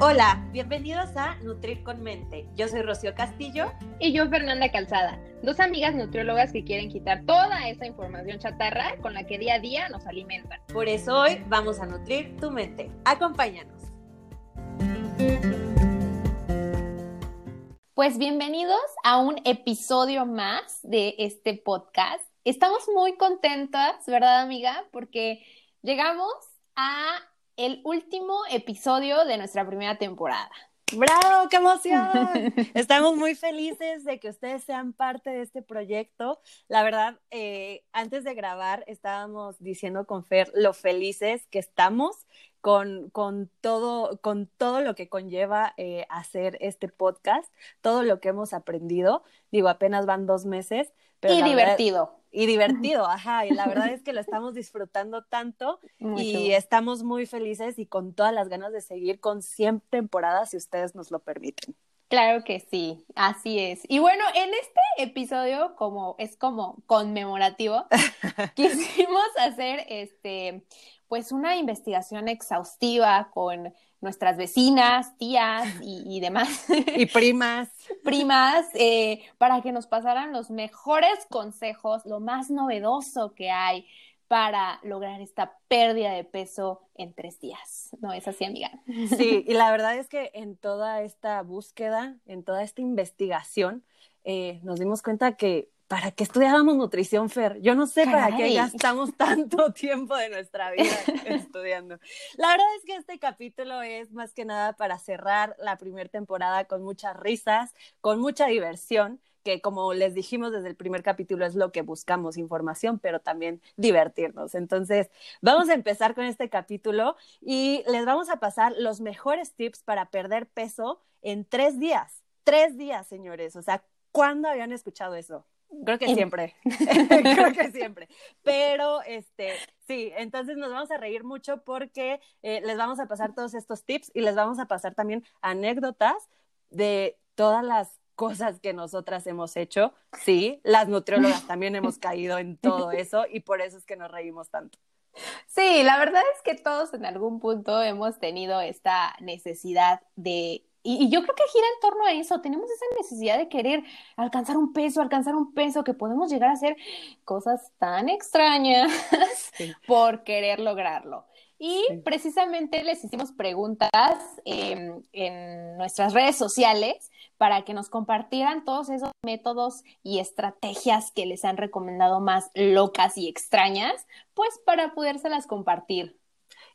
Hola, bienvenidos a Nutrir con Mente. Yo soy Rocío Castillo. Y yo Fernanda Calzada, dos amigas nutriólogas que quieren quitar toda esa información chatarra con la que día a día nos alimentan. Por eso hoy vamos a nutrir tu mente. Acompáñanos. Pues bienvenidos a un episodio más de este podcast. Estamos muy contentas, ¿verdad, amiga? Porque llegamos a el último episodio de nuestra primera temporada. ¡Bravo! ¡Qué emoción! Estamos muy felices de que ustedes sean parte de este proyecto. La verdad, eh, antes de grabar estábamos diciendo con Fer lo felices que estamos con, con, todo, con todo lo que conlleva eh, hacer este podcast, todo lo que hemos aprendido. Digo, apenas van dos meses. y divertido y divertido, ajá, y la verdad es que lo estamos disfrutando tanto y estamos muy felices y con todas las ganas de seguir con 100 temporadas si ustedes nos lo permiten. Claro que sí, así es. Y bueno, en este episodio, como es como conmemorativo, quisimos hacer este pues una investigación exhaustiva con nuestras vecinas, tías y, demás. Y primas. primas, eh, para que nos pasaran los mejores consejos, lo más novedoso que hay para lograr esta pérdida de peso en tres días. ¿No es así, amiga? Sí, y la verdad es que en toda esta búsqueda, en toda esta investigación, eh, nos dimos cuenta que ¿para qué estudiábamos nutrición, Fer? Yo no sé para qué gastamos tanto tiempo de nuestra vida estudiando. La verdad es que este capítulo es más que nada para cerrar la primera temporada con muchas risas, con mucha diversión que como les dijimos desde el primer capítulo es lo que buscamos, información, pero también divertirnos. Entonces, vamos a empezar con este capítulo y les vamos a pasar los mejores tips para perder peso en tres días. Tres días, señores. O sea, ¿cuándo habían escuchado eso? Creo que siempre, creo que siempre. Pero, este, sí, entonces nos vamos a reír mucho porque eh, les vamos a pasar todos estos tips y les vamos a pasar también anécdotas de todas las cosas que nosotras hemos hecho. Sí, las nutriólogas también hemos caído en todo eso y por eso es que nos reímos tanto. Sí, la verdad es que todos en algún punto hemos tenido esta necesidad de y, yo creo que gira en torno a eso. Tenemos esa necesidad de querer alcanzar un peso, alcanzar un peso, que podemos llegar a hacer cosas tan extrañas por querer lograrlo. Y precisamente les hicimos preguntas em, en nuestras redes sociales para que nos compartieran todos esos métodos y estrategias que les han recomendado más locas y extrañas, pues para podérselas compartir.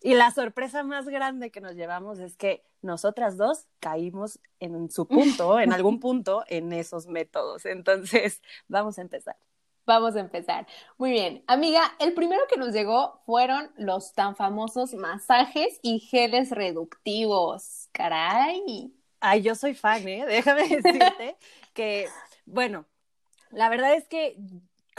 Y la sorpresa más grande que nos llevamos es que nosotras dos caímos en su punto, en algún punto, en esos métodos. Entonces, vamos a empezar. Vamos a empezar. Muy bien. Amiga, el primero que nos llegó fueron los tan famosos masajes y geles reductivos. Caray. Ay, yo soy fan, ¿eh? Déjame decirte que, bueno, la verdad es que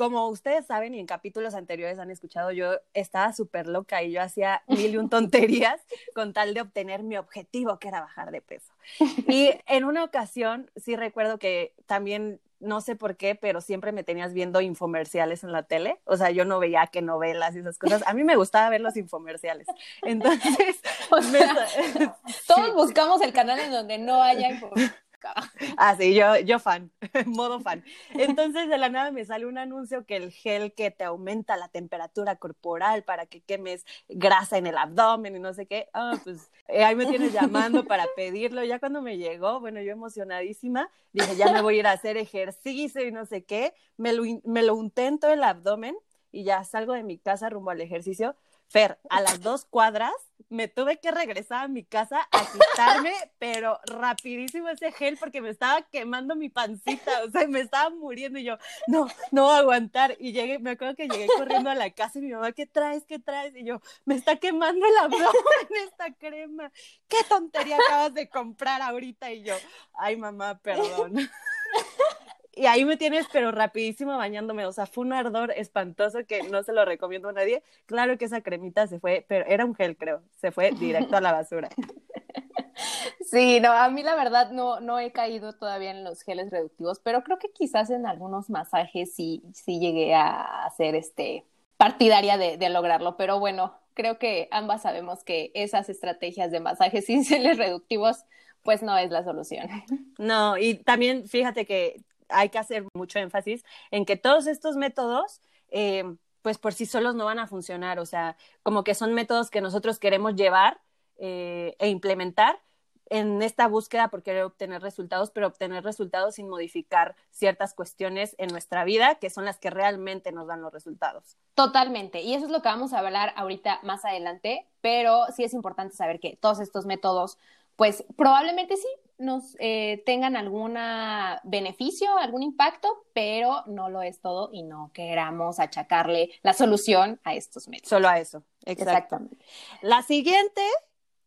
como ustedes saben y en capítulos anteriores han escuchado, yo estaba súper loca y yo hacía mil y un tonterías con tal de obtener mi objetivo, que era bajar de peso. Y en una ocasión, sí recuerdo que también, no sé por qué, pero siempre me tenías viendo infomerciales en la tele. O sea, yo no veía que novelas y esas cosas. A mí me gustaba ver los infomerciales. Entonces, todos buscamos el canal en donde no haya infomerciales. Ah, sí, yo, yo fan, modo fan. Entonces de la nada me sale un anuncio que el gel que te aumenta la temperatura corporal para que quemes grasa en el abdomen y no sé qué. Ah, pues eh, ahí me tienes llamando para pedirlo. Ya cuando me llegó, bueno, yo emocionadísima, dije, ya me voy a ir a hacer ejercicio y no sé qué. Me lo, me lo unté en todo el abdomen y ya salgo de mi casa rumbo al ejercicio Fer, a las dos cuadras me tuve que regresar a mi casa a quitarme, pero rapidísimo ese gel porque me estaba quemando mi pancita, o sea, me estaba muriendo y yo, no, no voy a aguantar. Y llegué, me acuerdo que llegué corriendo a la casa y mi mamá, ¿qué traes? ¿Qué traes? Y yo, me está quemando el abdomen esta crema. ¿Qué tontería acabas de comprar ahorita? Y yo, ay mamá, perdón. Y ahí me tienes, pero rapidísimo bañándome. O sea, fue un ardor espantoso que no se lo recomiendo a nadie. Claro que esa cremita se fue, pero era un gel, creo. Se fue directo a la basura. Sí, no, a mí la verdad no, no he caído todavía en los geles reductivos, pero creo que quizás en algunos masajes sí, sí llegué a ser este partidaria de, de lograrlo. Pero bueno, creo que ambas sabemos que esas estrategias de masajes iniciales reductivos, pues no es la solución. No, y también fíjate que hay que hacer mucho énfasis en que todos estos métodos, eh, pues por sí solos no van a funcionar, o sea, como que son métodos que nosotros queremos llevar eh, e implementar en esta búsqueda por querer obtener resultados, pero obtener resultados sin modificar ciertas cuestiones en nuestra vida, que son las que realmente nos dan los resultados. Totalmente, y eso es lo que vamos a hablar ahorita más adelante, pero sí es importante saber que todos estos métodos, pues probablemente sí nos eh, tengan algún beneficio, algún impacto, pero no lo es todo y no queramos achacarle la solución a estos métodos. Solo a eso, exactamente. La siguiente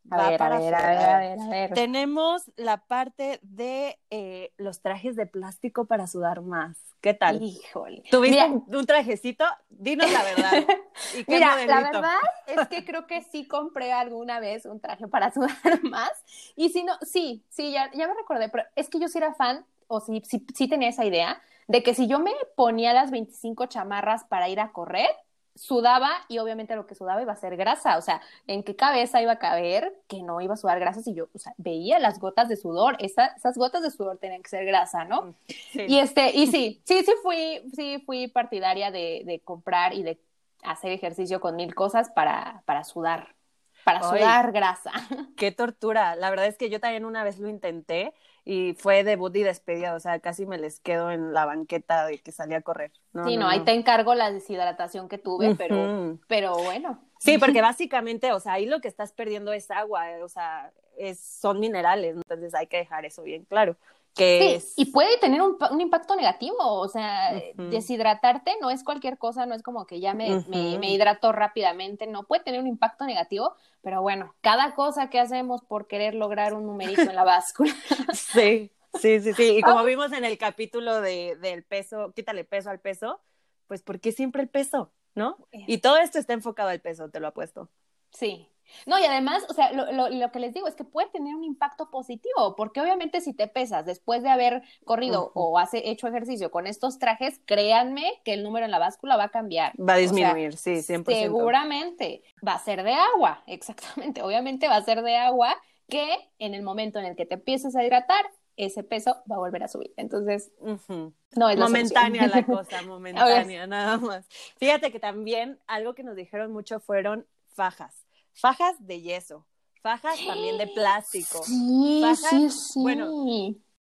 a ver, a ver, a ver, a ver, a ver, Tenemos la parte de eh, los trajes de plástico para sudar más. ¿Qué tal? Híjole. ¿Tuviste un, trajecito? Dinos la verdad. Mira, la verdad es que creo que sí compré alguna vez un traje para sudar más. Y si no, sí, sí, ya, ya me recordé, pero es que yo sí era fan, o sí, sí, sí tenía esa idea, de que si yo me ponía las 25 chamarras para ir a correr, sudaba y obviamente lo que sudaba iba a ser grasa, o sea, en qué cabeza iba a caber que no iba a sudar grasa si yo, o sea, veía las gotas de sudor, esas gotas de sudor tenían que ser grasa, ¿no? Y este, y sí, sí, sí fui, sí fui partidaria de, de comprar y de hacer ejercicio con mil cosas para, para sudar, para sudar grasa. Qué tortura, la verdad es que yo también una vez lo intenté y fue debut y despedida, o sea, casi me les quedo en la banqueta de que salí a correr. sí, no, ahí te encargo la deshidratación que tuve, pero, pero bueno. Sí, porque básicamente, o sea, ahí lo que estás perdiendo es agua, o sea, es, son minerales, entonces hay que dejar eso bien claro sí, y puede tener un, un, impacto negativo, o sea, deshidratarte no es cualquier cosa, no es como que ya me, me, me, hidrato rápidamente, no puede tener un impacto negativo, pero bueno, cada cosa que hacemos por querer lograr un numerito en la báscula. sí, sí, sí, sí, y como ah. vimos en el capítulo de, del peso, quítale peso al peso, pues ¿por qué siempre el peso? ¿No? Y todo esto está enfocado al peso, te lo apuesto. Sí, no, y además, o sea, lo, lo, lo, que les digo es que puede tener un impacto positivo, porque obviamente si te pesas después de haber corrido o has hecho ejercicio con estos trajes, créanme que el número en la báscula va a cambiar. Va a disminuir, sí, 100%. Seguramente va a ser de agua, exactamente. Obviamente va a ser de agua que en el momento en el que te empieces a hidratar, ese peso va a volver a subir. Entonces, no es momentánea la cosa, momentánea, nada más. Fíjate que también algo que nos dijeron mucho fueron fajas fajas de yeso, fajas también de plástico. Sí, sí, sí. Bueno,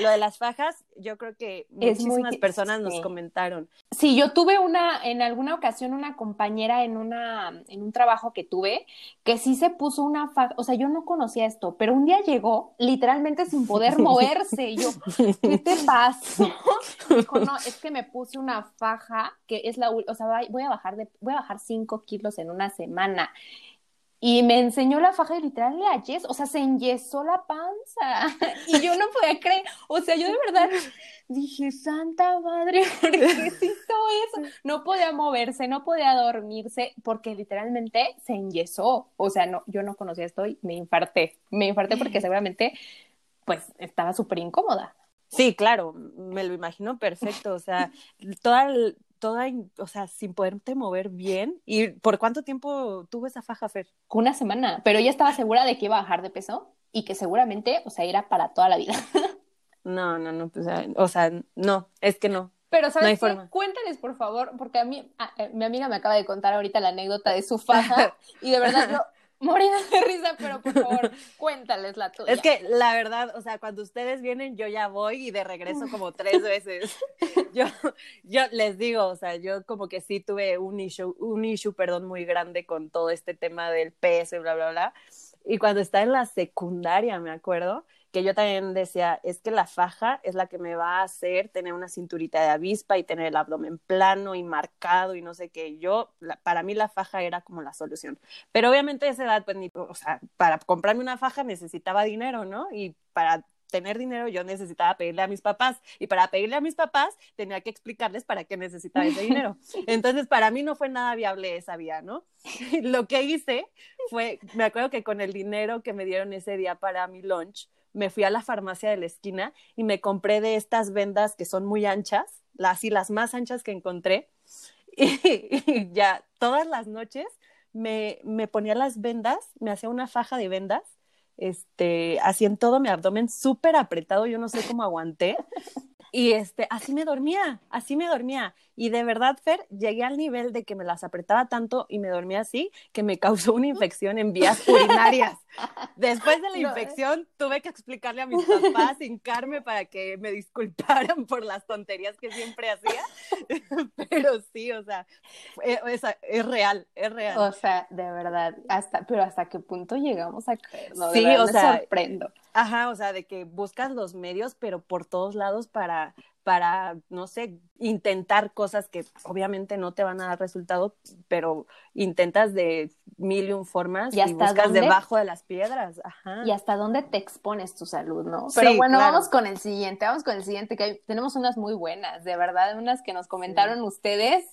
lo de las fajas, yo creo que muchísimas personas nos comentaron. Sí, yo tuve una, en alguna ocasión, una compañera en una, en un trabajo que tuve, que sí se puso una faja, o sea, yo no conocía esto, pero un día llegó literalmente sin poder moverse. Y yo, ¿qué te pasó? Dijo, no, es que me puse una faja que es la, o sea, voy a bajar de, voy a bajar cinco kilos en una semana y me enseñó la faja y literal le yes, o sea, se enyesó la panza y yo no podía creer, o sea, yo de verdad dije, santa madre, ¿por qué hizo eso? No podía moverse, no podía dormirse porque literalmente se enyesó, o sea, no, yo no conocía esto y me infarté, me infarté porque seguramente pues estaba súper incómoda. Sí, claro, me lo imagino perfecto, o sea, toda toda, o sea, sin poderte mover bien. ¿Y por cuánto tiempo tuvo esa faja, Fer? Una semana, pero ella estaba segura de que iba a bajar de peso y que seguramente, o sea, era para toda la vida. No, no, no, pues, o sea, no, es que no. Pero, ¿sabes qué? Cuéntales, por favor, porque a mí, eh, mi amiga me acaba de contar ahorita la anécdota de su faja y de verdad yo, morir de risa, pero por favor, cuéntales la tuya. Es que la verdad, o sea, cuando ustedes vienen, yo ya voy y de regreso como tres veces. Yo, yo les digo, o sea, yo como que sí tuve un issue, un issue, perdón, muy grande con todo este tema del peso y bla, bla, bla. Y cuando estaba en la secundaria, me acuerdo, que yo también decía, es que la faja es la que me va a hacer tener una cinturita de avispa y tener el abdomen plano y marcado y no sé qué. Yo, para mí la faja era como la solución. Pero obviamente a esa edad, pues, ni, o sea, para comprarme una faja necesitaba dinero, ¿no? Y para tener dinero yo necesitaba pedirle a mis papás y para pedirle a mis papás tenía que explicarles para qué necesitaba ese dinero. Entonces para mí no fue nada viable esa vía, ¿no? Lo que hice fue, me acuerdo que con el dinero que me dieron ese día para mi lunch, me fui a la farmacia de la esquina y me compré de estas vendas que son muy anchas, las y las más anchas que encontré. Y, ya todas las noches me, me ponía las vendas, me hacía una faja de vendas, este, así en todo mi abdomen súper apretado, yo no sé cómo aguanté. Y este, así me dormía, así me dormía. Y de verdad, Fer, llegué al nivel de que me las apretaba tanto y me dormía así que me causó una infección en vías urinarias. Después de la infección, tuve que explicarle a mis papás, hincarme para que me disculparan por las tonterías que siempre hacía. Pero sí, o sea, es, es, real, es real. O sea, de verdad, hasta, pero hasta qué punto llegamos a caer, ¿no? sí, o sea, sorprendo. Ajá, o sea, de que buscas los medios, pero por todos lados para, para, no sé, intentar cosas que obviamente no te van a dar resultado, pero intentas de mil y un formas y, buscas debajo de las piedras. Ajá. Y hasta dónde te expones tu salud, ¿no? Pero bueno, vamos con el siguiente, vamos con el siguiente, que tenemos unas muy buenas, de verdad, unas que nos comentaron ustedes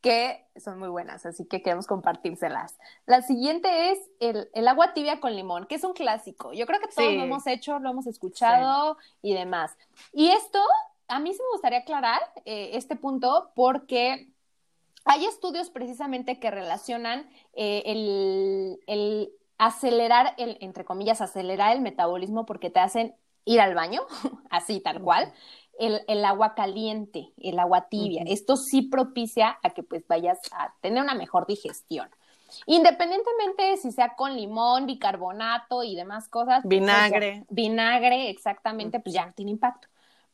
que son muy buenas, así que queremos compartírselas. La siguiente es el, el, agua tibia con limón, que es un clásico. Yo creo que todos lo hemos hecho, lo hemos escuchado y demás. Y esto, a mí sí me gustaría aclarar eh, este punto porque hay estudios precisamente que relacionan eh, el, el acelerar, el, entre comillas, acelerar el metabolismo porque te hacen ir al baño, así tal cual, el, agua caliente, el agua tibia. Esto sí propicia a que pues vayas a tener una mejor digestión. Independientemente si sea con limón, bicarbonato y demás cosas. Pues, vinagre. vinagre, exactamente, pues ya no tiene impacto.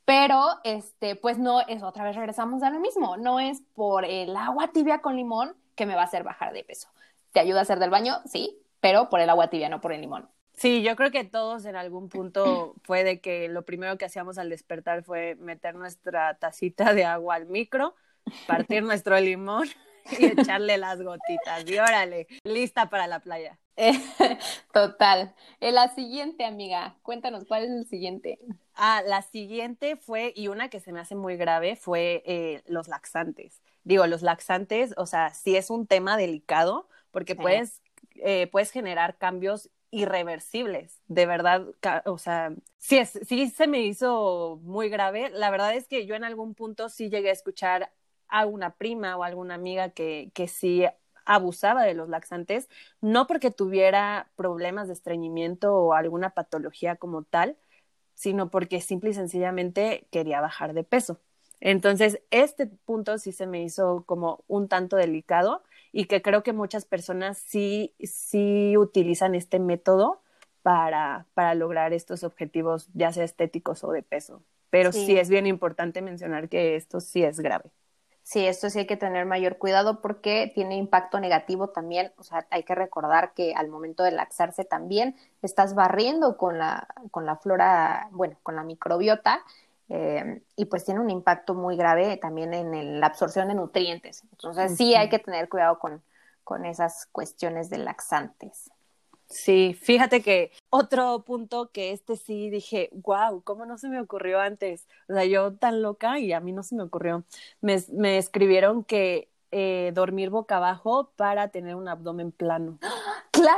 Pero, este, pues no es, otra vez regresamos a lo mismo, no es por el agua tibia con limón que me va a hacer bajar de peso. ¿Te ayuda a hacer del baño? Sí, pero por el agua tibia, no por el limón. Sí, yo creo que todos en algún punto fue de que lo primero que hacíamos al despertar fue meter nuestra tacita de agua al micro, partir nuestro limón y echarle las gotitas. Y órale, lista para la playa. Total. Eh, la siguiente, amiga, cuéntanos cuál es el siguiente. Ah, la siguiente fue, y una que se me hace muy grave, fue eh, los laxantes. Digo, los laxantes, o sea, sí es un tema delicado porque puedes, eh, puedes generar cambios irreversibles, de verdad, o sea, sí, es, sí se me hizo muy grave. La verdad es que yo en algún punto sí llegué a escuchar a una prima o alguna amiga que, que sí abusaba de los laxantes, no porque tuviera problemas de estreñimiento o alguna patología como tal, sino porque simple y sencillamente quería bajar de peso. Entonces, este punto sí se me hizo como un tanto delicado y que creo que muchas personas sí, sí utilizan este método para, para lograr estos objetivos, ya sea estéticos o de peso. Pero sí. es bien importante mencionar que esto sí es grave. Sí, esto sí hay que tener mayor cuidado porque tiene impacto negativo también. O sea, hay que recordar que al momento de laxarse también estás barriendo con la, con la flora, bueno, con la microbiota eh, y pues tiene un impacto muy grave también en la absorción de nutrientes. Entonces sí hay que tener cuidado con, con esas cuestiones de laxantes. Sí, fíjate que otro punto que este sí dije, wow, ¿cómo no se me ocurrió antes? O sea, yo tan loca y a mí no se me ocurrió. Me, me escribieron que eh, dormir boca abajo para tener un abdomen plano. ¡Claro!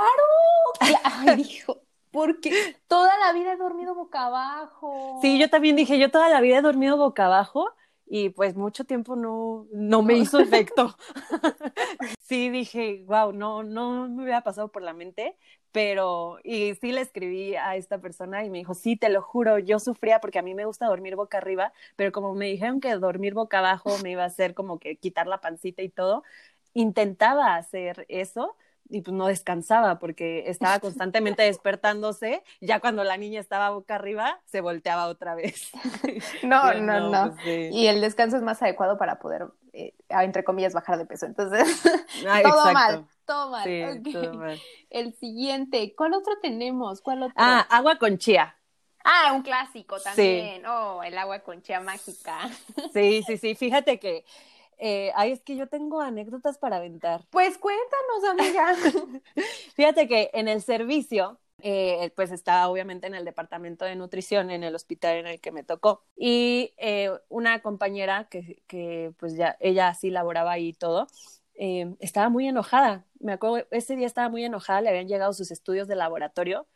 Ay, dijo, porque toda la vida he dormido boca abajo. Sí, yo también dije, yo toda la vida he dormido boca abajo y pues mucho tiempo no, no me hizo efecto. sí, dije, wow, no, no me hubiera pasado por la mente, pero, y sí le escribí a esta persona y me dijo, sí, te lo juro, yo sufría porque a mí me gusta dormir boca arriba, pero como me dijeron que dormir boca abajo me iba a hacer como que quitar la pancita y todo, intentaba hacer eso y pues no descansaba porque estaba constantemente despertándose. Ya cuando la niña estaba boca arriba, se volteaba otra vez. no, no, no. Pues y el descanso es más adecuado para poder, eh, entre comillas, bajar de peso. Entonces, ah, todo, mal, todo mal, El siguiente, ¿cuál otro tenemos? ¿Cuál otro? Ah, agua con chía. Ah, un clásico también. Oh, el agua con chía mágica. sí, sí, sí. Fíjate que eh, ay, es que yo tengo anécdotas para aventar. Pues cuéntanos, amiga. Fíjate que en el servicio, eh, pues estaba obviamente en el departamento de nutrición en el hospital en el que me tocó. Y eh, una compañera que, que, pues ya, ella sí laboraba ahí y todo, estaba muy enojada. Me acuerdo, ese día estaba muy enojada, le habían llegado sus estudios de laboratorio,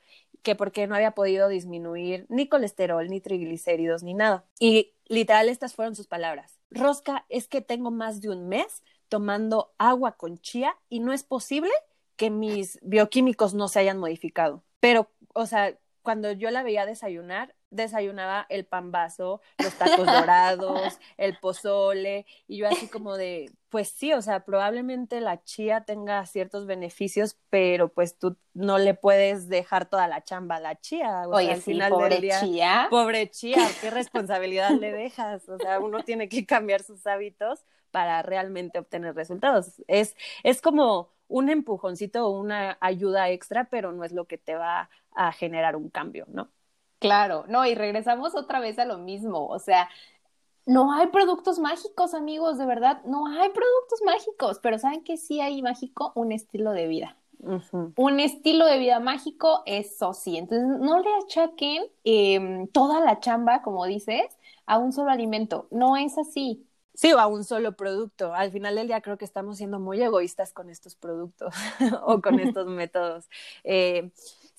que porque no había podido disminuir ni colesterol, ni triglicéridos, ni nada. Y literal, estas fueron sus palabras Rosca, es que tengo más de un mes tomando agua con chía y no es posible que mis bioquímicos no se hayan modificado. Pero, o sea, cuando yo la veía desayunar, desayunaba el pambazo, los tacos dorados, el pozole, y yo así como de, pues sí, o sea, probablemente la chía tenga ciertos beneficios, pero pues tú no le puedes dejar toda la chamba a la chía. O Oye, al final pobre día, chía. Pobre chía, ¿qué responsabilidad le dejas? O sea, uno tiene que cambiar sus hábitos para realmente obtener resultados. Es, es como un empujoncito o una ayuda extra, pero no es lo que te va a generar un cambio, ¿no? Claro, no, y regresamos otra vez a lo mismo, o sea, no hay productos mágicos, amigos, de verdad, no hay productos mágicos, pero ¿saben que sí hay mágico? Un estilo de vida. Un estilo de vida mágico, eso sí. Entonces, no le achaquen em, toda la chamba, como dices, a un solo alimento. No es así. Sí, o a un solo producto. Al final del día creo que estamos siendo muy egoístas con estos productos o con estos métodos. Eh,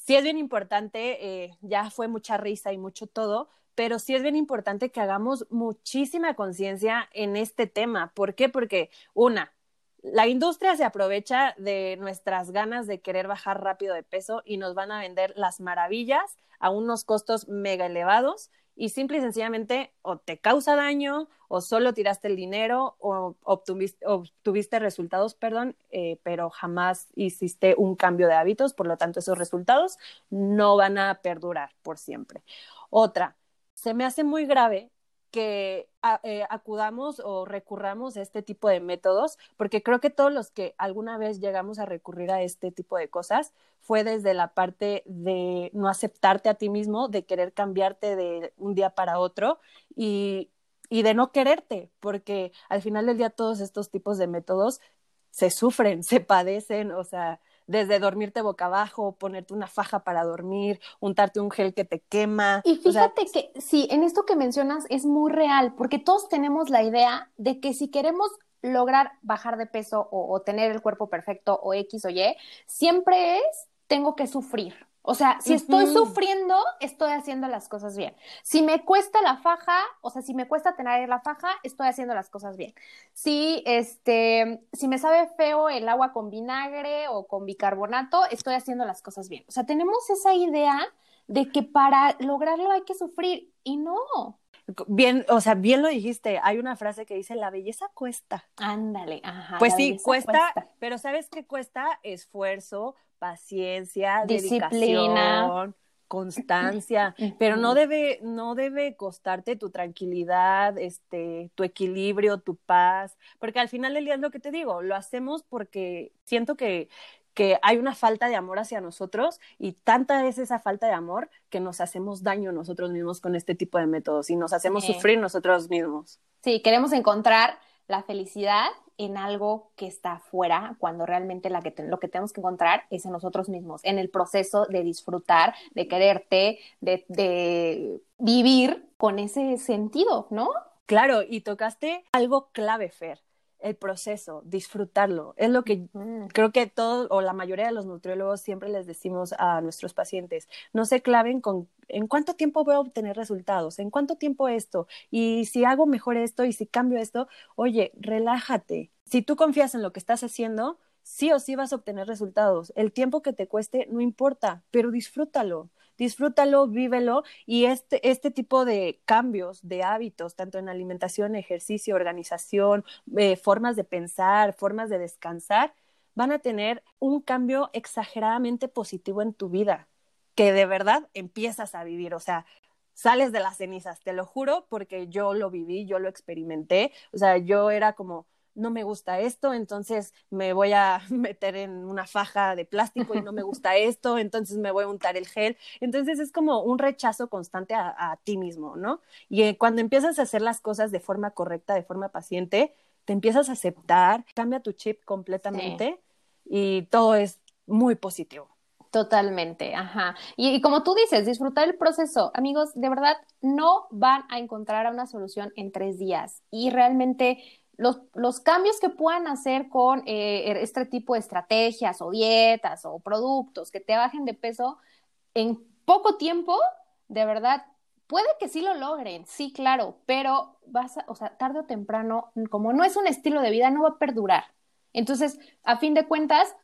sí es bien importante, eh, ya fue mucha risa y mucho todo, pero sí es bien importante que hagamos muchísima conciencia en este tema. ¿Por qué? Porque, una, la industria se aprovecha de nuestras ganas de querer bajar rápido de peso y nos van a vender las maravillas a unos costos mega elevados y simple y sencillamente o te causa daño o solo tiraste el dinero o obtuviste, resultados, perdón, eh, pero jamás hiciste un cambio de hábitos, por lo tanto esos resultados no van a perdurar por siempre. Otra, se me hace muy grave que eh, acudamos o recurramos a este tipo de métodos, porque creo que todos los que alguna vez llegamos a recurrir a este tipo de cosas fue desde la parte de no aceptarte a ti mismo, de querer cambiarte de un día para otro y, y de no quererte, porque al final del día todos estos tipos de métodos se sufren, se padecen, o sea, desde dormirte boca abajo, ponerte una faja para dormir, untarte un gel que te quema. Y fíjate que sí, en esto que mencionas es muy real, porque todos tenemos la idea de que si queremos lograr bajar de peso o, o tener el cuerpo perfecto o X o Y, siempre es tengo que sufrir. O sea, si estoy sufriendo, estoy haciendo las cosas bien. Si me cuesta la faja, o sea, si me cuesta tener la faja, estoy haciendo las cosas bien. Si este, si me sabe feo el agua con vinagre o con bicarbonato, estoy haciendo las cosas bien. O sea, tenemos esa idea de que para lograrlo hay que sufrir y no. Bien, o sea, bien lo dijiste. Hay una frase que dice la belleza cuesta. Ándale, ajá. Pues sí, cuesta, pero ¿sabes qué cuesta? Esfuerzo, paciencia, disciplina, constancia, pero no debe, no debe costarte tu tranquilidad, este, tu equilibrio, tu paz, porque al final del día es lo que te digo, lo hacemos porque siento que, que hay una falta de amor hacia nosotros y tanta es esa falta de amor que nos hacemos daño nosotros mismos con este tipo de métodos y nos hacemos sufrir nosotros mismos. Sí, queremos encontrar la felicidad en algo que está afuera, cuando realmente la que lo que tenemos que encontrar es en nosotros mismos, en el proceso de disfrutar, de quererte, de, de vivir con ese sentido, ¿no? Claro, y tocaste algo clave, Fer el proceso, disfrutarlo. Es lo que creo que todos o la mayoría de los nutriólogos siempre les decimos a nuestros pacientes. No se claven con en cuánto tiempo voy a obtener resultados, en cuánto tiempo esto, y si hago mejor esto y si cambio esto, oye, relájate. Si tú confías en lo que estás haciendo, sí o sí vas a obtener resultados. El tiempo que te cueste no importa, pero disfrútalo disfrútalo, vívelo y este, este tipo de cambios de hábitos, tanto en alimentación, ejercicio, organización, eh, formas de pensar, formas de descansar, van a tener un cambio exageradamente positivo en tu vida, que de verdad empiezas a vivir, o sea, sales de las cenizas, te lo juro, porque yo lo viví, yo lo experimenté, o sea, yo era como, no me gusta esto, entonces me voy a meter en una faja de plástico y no me gusta esto, entonces me voy a untar el gel. Entonces es como un rechazo constante a, ti mismo, ¿no? Y eh, cuando empiezas a hacer las cosas de forma correcta, de forma paciente, te empiezas a aceptar, cambia tu chip completamente y todo es muy positivo. Totalmente, ajá. y, como tú dices, disfrutar el proceso. Amigos, de verdad, no van a encontrar una solución en tres días. Y realmente los, los, cambios que puedan hacer con eh, este tipo de estrategias o dietas o productos que te bajen de peso en poco tiempo, de verdad puede que sí lo logren, sí, claro, pero vas a, o sea, tarde o temprano, como no es un estilo de vida, no va a perdurar. Entonces, a fin de cuentas,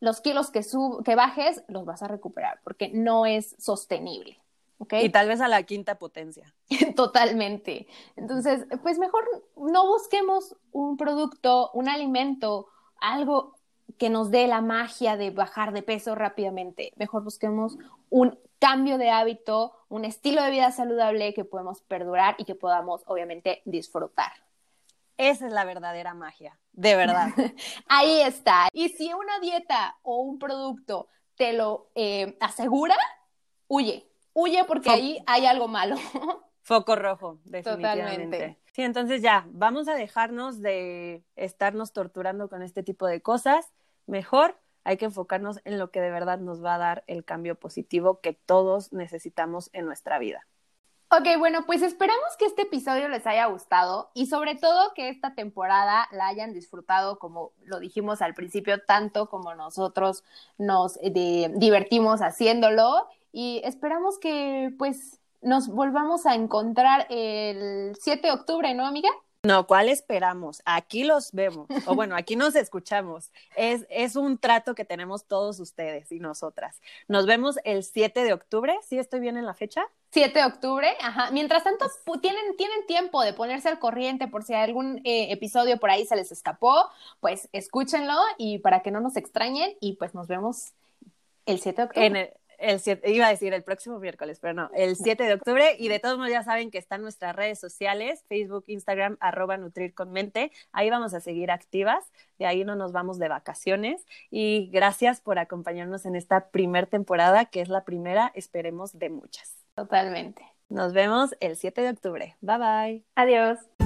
los kilos que, sub, que bajes los vas a recuperar porque no es sostenible. ¿Okay? Y tal vez a la quinta potencia. Totalmente. Entonces, pues mejor no busquemos un producto, un alimento, algo que nos dé la magia de bajar de peso rápidamente. Mejor busquemos un cambio de hábito, un estilo de vida saludable que podemos perdurar y que podamos, obviamente, disfrutar. Esa es la verdadera magia, de verdad. Ahí está. Y si una dieta o un producto te lo eh, asegura, huye, huye porque ahí hay algo malo. Foco rojo, definitivamente. Sí, entonces ya, vamos a dejarnos de estarnos torturando con este tipo de cosas. Mejor hay que enfocarnos en lo que de verdad nos va a dar el cambio positivo que todos necesitamos en nuestra vida. Ok, bueno, pues esperamos que este episodio les haya gustado y sobre todo que esta temporada la hayan disfrutado como lo dijimos al principio, tanto como nosotros nos eh, divertimos haciéndolo y esperamos que pues nos volvamos a encontrar el 7 de octubre, ¿no, amiga? No, ¿cuál esperamos? Aquí los vemos, o bueno, aquí nos escuchamos. Es, es un trato que tenemos todos ustedes y nosotras. Nos vemos el 7 de octubre, ¿sí estoy bien en la fecha? 7 de octubre, ajá. Mientras tanto, tienen, tienen tiempo de ponerse al corriente por si algún eh, episodio por ahí se les escapó, pues escúchenlo y para que no nos extrañen y pues nos vemos el 7 de octubre. En el, el iba a decir el próximo miércoles, pero no, el 7 de octubre. Y de todos modos ya saben que están nuestras redes sociales, Facebook, Instagram, arroba Nutrir con Mente. Ahí vamos a seguir activas. De ahí no nos vamos de vacaciones. Y gracias por acompañarnos en esta primer temporada, que es la primera, esperemos, de muchas. Totalmente. Nos vemos el 7 de octubre. Bye bye. Adiós.